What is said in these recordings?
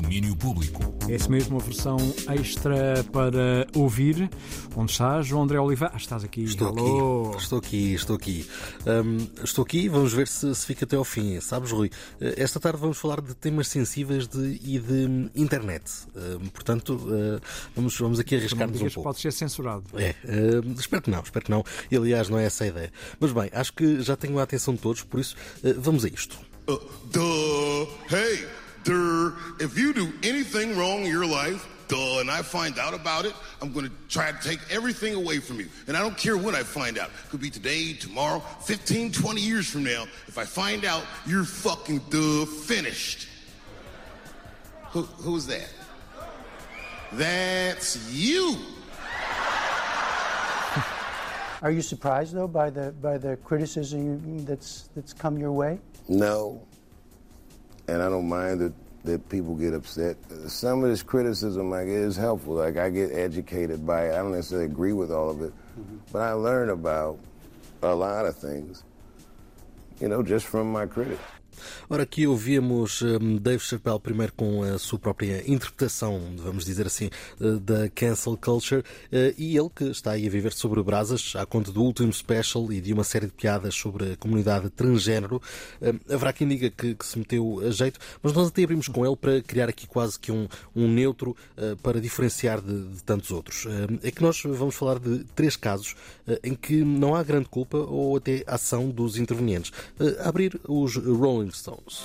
domínio público. É esse mesmo, a versão extra para ouvir. Onde estás, João André Oliva? Ah, estás aqui. Estou Alô. aqui, estou aqui, estou aqui. Hum, estou aqui, vamos ver se, se fica até ao fim. Sabes, Rui, eh, esta tarde vamos falar de temas sensíveis de, e de internet. Hum, portanto, eh, vamos, vamos aqui arriscar-nos um pouco. pode ser censurado. É, hum, espero que não, espero que não. E, aliás, não é essa a ideia. Mas bem, acho que já tenho a atenção de todos, por isso eh, vamos a isto. Uh, duh. Hey, duh. If you do anything wrong in your life, duh, and I find out about it, I'm going to try to take everything away from you. And I don't care when I find out. It Could be today, tomorrow, 15, 20 years from now. If I find out, you're fucking duh finished. Who, who's that? That's you. Are you surprised though by the by the criticism you, that's that's come your way? No. And I don't mind that, that people get upset. Some of this criticism get is helpful. Like I get educated by it. I don't necessarily agree with all of it, mm-hmm. but I learn about a lot of things, you know, just from my critics. Ora, aqui ouvimos hum, Dave Chappelle primeiro com a sua própria interpretação, vamos dizer assim, eh, da cancel culture eh, e ele que está aí a viver sobre brasas à conta do último special e de uma série de piadas sobre a comunidade transgênero. Hum, Haverá quem diga que, que se meteu a jeito, mas nós até abrimos com ele para criar aqui quase que um, um neutro eh, para diferenciar de, de tantos outros. Hum, É que nós vamos falar de três casos em que não há grande culpa ou até ação dos intervenientes. A abrir os Rolling Stones.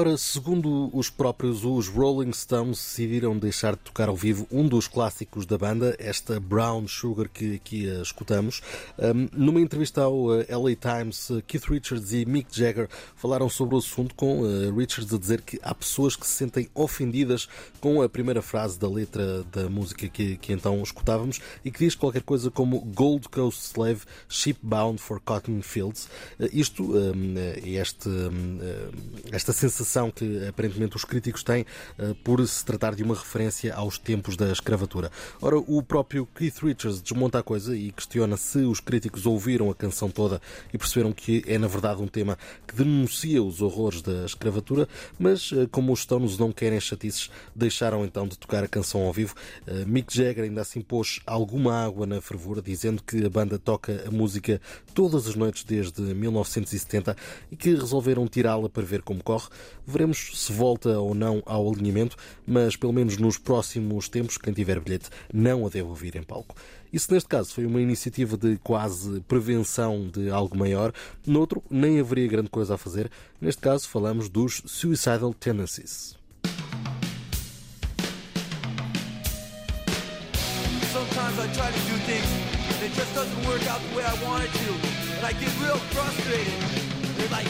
Ora, segundo os próprios, os Rolling Stones decidiram deixar de tocar ao vivo um dos clássicos da banda, esta Brown Sugar que aqui a escutamos. Um, numa entrevista ao uh, LA Times, uh, Keith Richards e Mick Jagger falaram sobre o assunto, com uh, Richards a dizer que há pessoas que se sentem ofendidas com a primeira frase da letra da música que, que então escutávamos e que diz qualquer coisa como Gold Coast Slave, Shipbound for Cotton Fields. Uh, isto um, este, um, esta sensação que aparentemente os críticos têm uh, por se tratar de uma referência aos tempos da escravatura. Ora, o próprio Keith Richards desmonta a coisa e questiona se os críticos ouviram a canção toda e perceberam que é na verdade um tema que denuncia os horrores da escravatura, mas uh, como os Stones não querem chatices, deixaram então de tocar a canção ao vivo. Uh, Mick Jagger ainda assim pôs alguma água na fervura, dizendo que a banda toca a música todas as noites desde 1970 e que resolveram tirá-la para ver como corre. Veremos se volta ou não ao alinhamento, mas pelo menos nos próximos tempos, quem tiver bilhete não a deve ouvir em palco. Isso neste caso foi uma iniciativa de quase prevenção de algo maior, noutro nem haveria grande coisa a fazer. Neste caso falamos dos Suicidal Tendencies. Sometimes I try to do things and it just doesn't work out the way I want it to. And I get real frustrated. And like,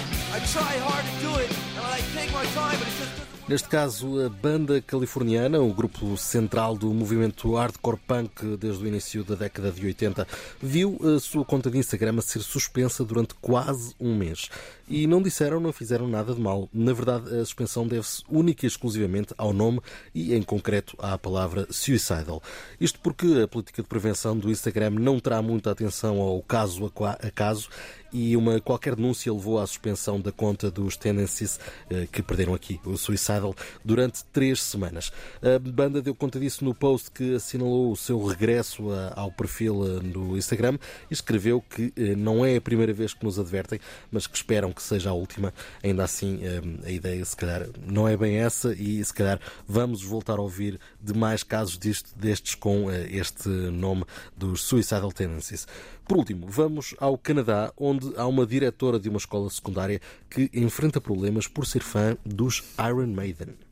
Neste caso, a banda californiana, o grupo central do movimento hardcore punk desde o início da década de 80, viu a sua conta de Instagram ser suspensa durante quase um mês. E não disseram, não fizeram nada de mal. Na verdade, a suspensão deve-se única e exclusivamente ao nome e, em concreto, à palavra suicidal. Isto porque a política de prevenção do Instagram não terá muita atenção ao caso a caso e uma qualquer denúncia levou à suspensão da conta dos Tendencies eh, que perderam aqui o Suicidal durante três semanas. A banda deu conta disso no post que assinalou o seu regresso a, ao perfil eh, no Instagram e escreveu que eh, não é a primeira vez que nos advertem, mas que esperam que seja a última. Ainda assim, eh, a ideia se calhar não é bem essa e se calhar vamos voltar a ouvir de mais casos disto, destes com eh, este nome dos Suicidal Tendencies. Por último, vamos ao Canadá, onde há uma diretora de uma escola secundária que enfrenta problemas por ser fã dos Iron Maiden.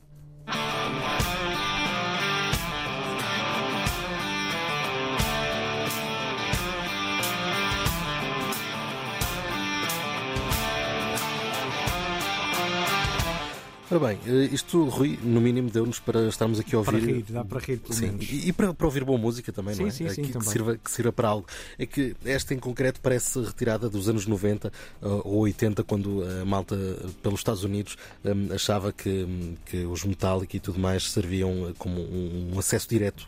Ora bem, eh, isto, Rui, no mínimo deu-nos para estarmos aqui a ouvir. Para rir, dá para rir pelo Sim, menos. e, e para, para ouvir boa música também, Sim, não é? sim, sim, que, que também. sirva, que sirva para algo. É que esta em concreto parece retirada dos anos 90 uh, ou 80, quando a malta uh, pelos Estados Unidos achava que, que os Metallica e tudo mais serviam como um, acesso direto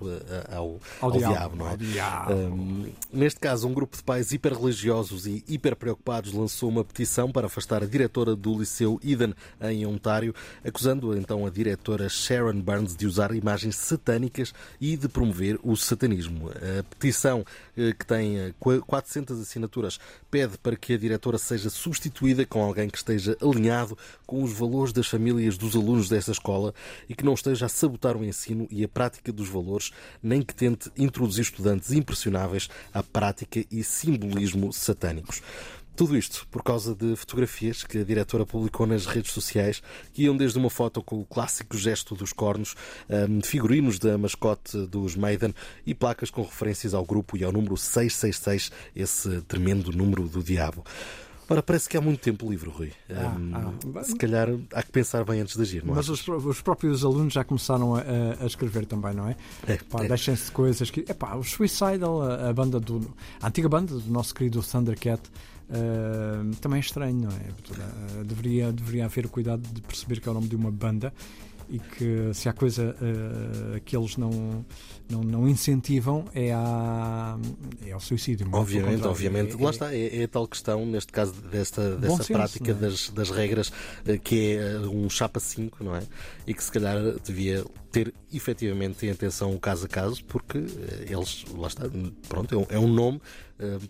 ao, Ao ao diabo, diabo, não é? diabo. Um, neste caso, um grupo de pais hiperreligiosos e hiper preocupados lançou uma petição para afastar a diretora do Liceu Eden em Ontário, acusando então a diretora Sharon Burns de usar imagens satânicas e de promover o satanismo. A petição, eh, que tem eh, qu- 400 assinaturas, pede para que a diretora seja substituída com alguém que esteja alinhado com os valores das famílias dos alunos desta escola e que não esteja a sabotar o ensino e a prática dos valores, nem que tente introduzir estudantes impressionáveis à prática e simbolismo satânicos. Tudo isto por causa de fotografias que a diretora publicou nas redes sociais, que iam desde uma foto com o clássico gesto dos cornos, hum, figurinos da mascote dos Maiden e placas com referências ao grupo e ao número 666, esse tremendo número do diabo. Ora, parece que há muito tempo livre, Rui. Hum, ah. Se calhar há que pensar bem antes de agir, não é? Mas os, os próprios alunos já começaram a, a- escrever também, não é? É, Pá, é. Deixem-se de coisas que. Epá, o Suicidal, a, a banda do. A antiga banda do nosso querido Thundercat. Eh, também é estranho, não é? Eh, deveria, deveria haver cuidado de perceber que é o nome de uma banda e que se há coisa eh, que eles não, não, não incentivam é, a, é ao suicídio. Obviamente, obviamente. É- Lá é- está, é, é a tal questão, neste caso, desta, dessa senso, prática é? das, das regras, eh, que é eh, um chapa 5, não é? E que se calhar devia ter efetivamente em atenção o caso a caso, porque eles, lá está, pronto, é um, é nome.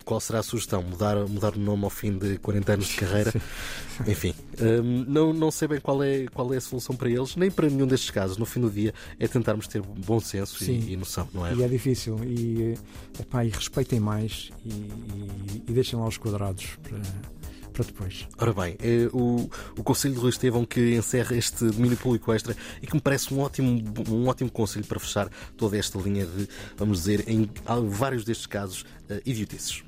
Qual será a sugestão? Mudar, mudar o nome ao fim de 40 anos de carreira? Enfim, eh, não, não sei bem qual é, qual é a solução para eles, nem para nenhum destes casos. No fim do dia, é tentarmos ter bom senso e, e noção, não é? E é difícil. E, epá, e respeitem mais e, e- e deixem lá os quadrados para, para depois. Ora bem, é o, o Conselho de Rui Estevão que encerra este domínio público extra e que me parece um ótimo, um ótimo conselho para fechar toda esta linha de, vamos dizer, em vários destes casos, eh, idiotices.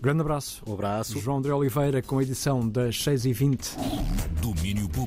Grande abraço. Um abraço. João André Oliveira com a edição das 6h20. Domínio público.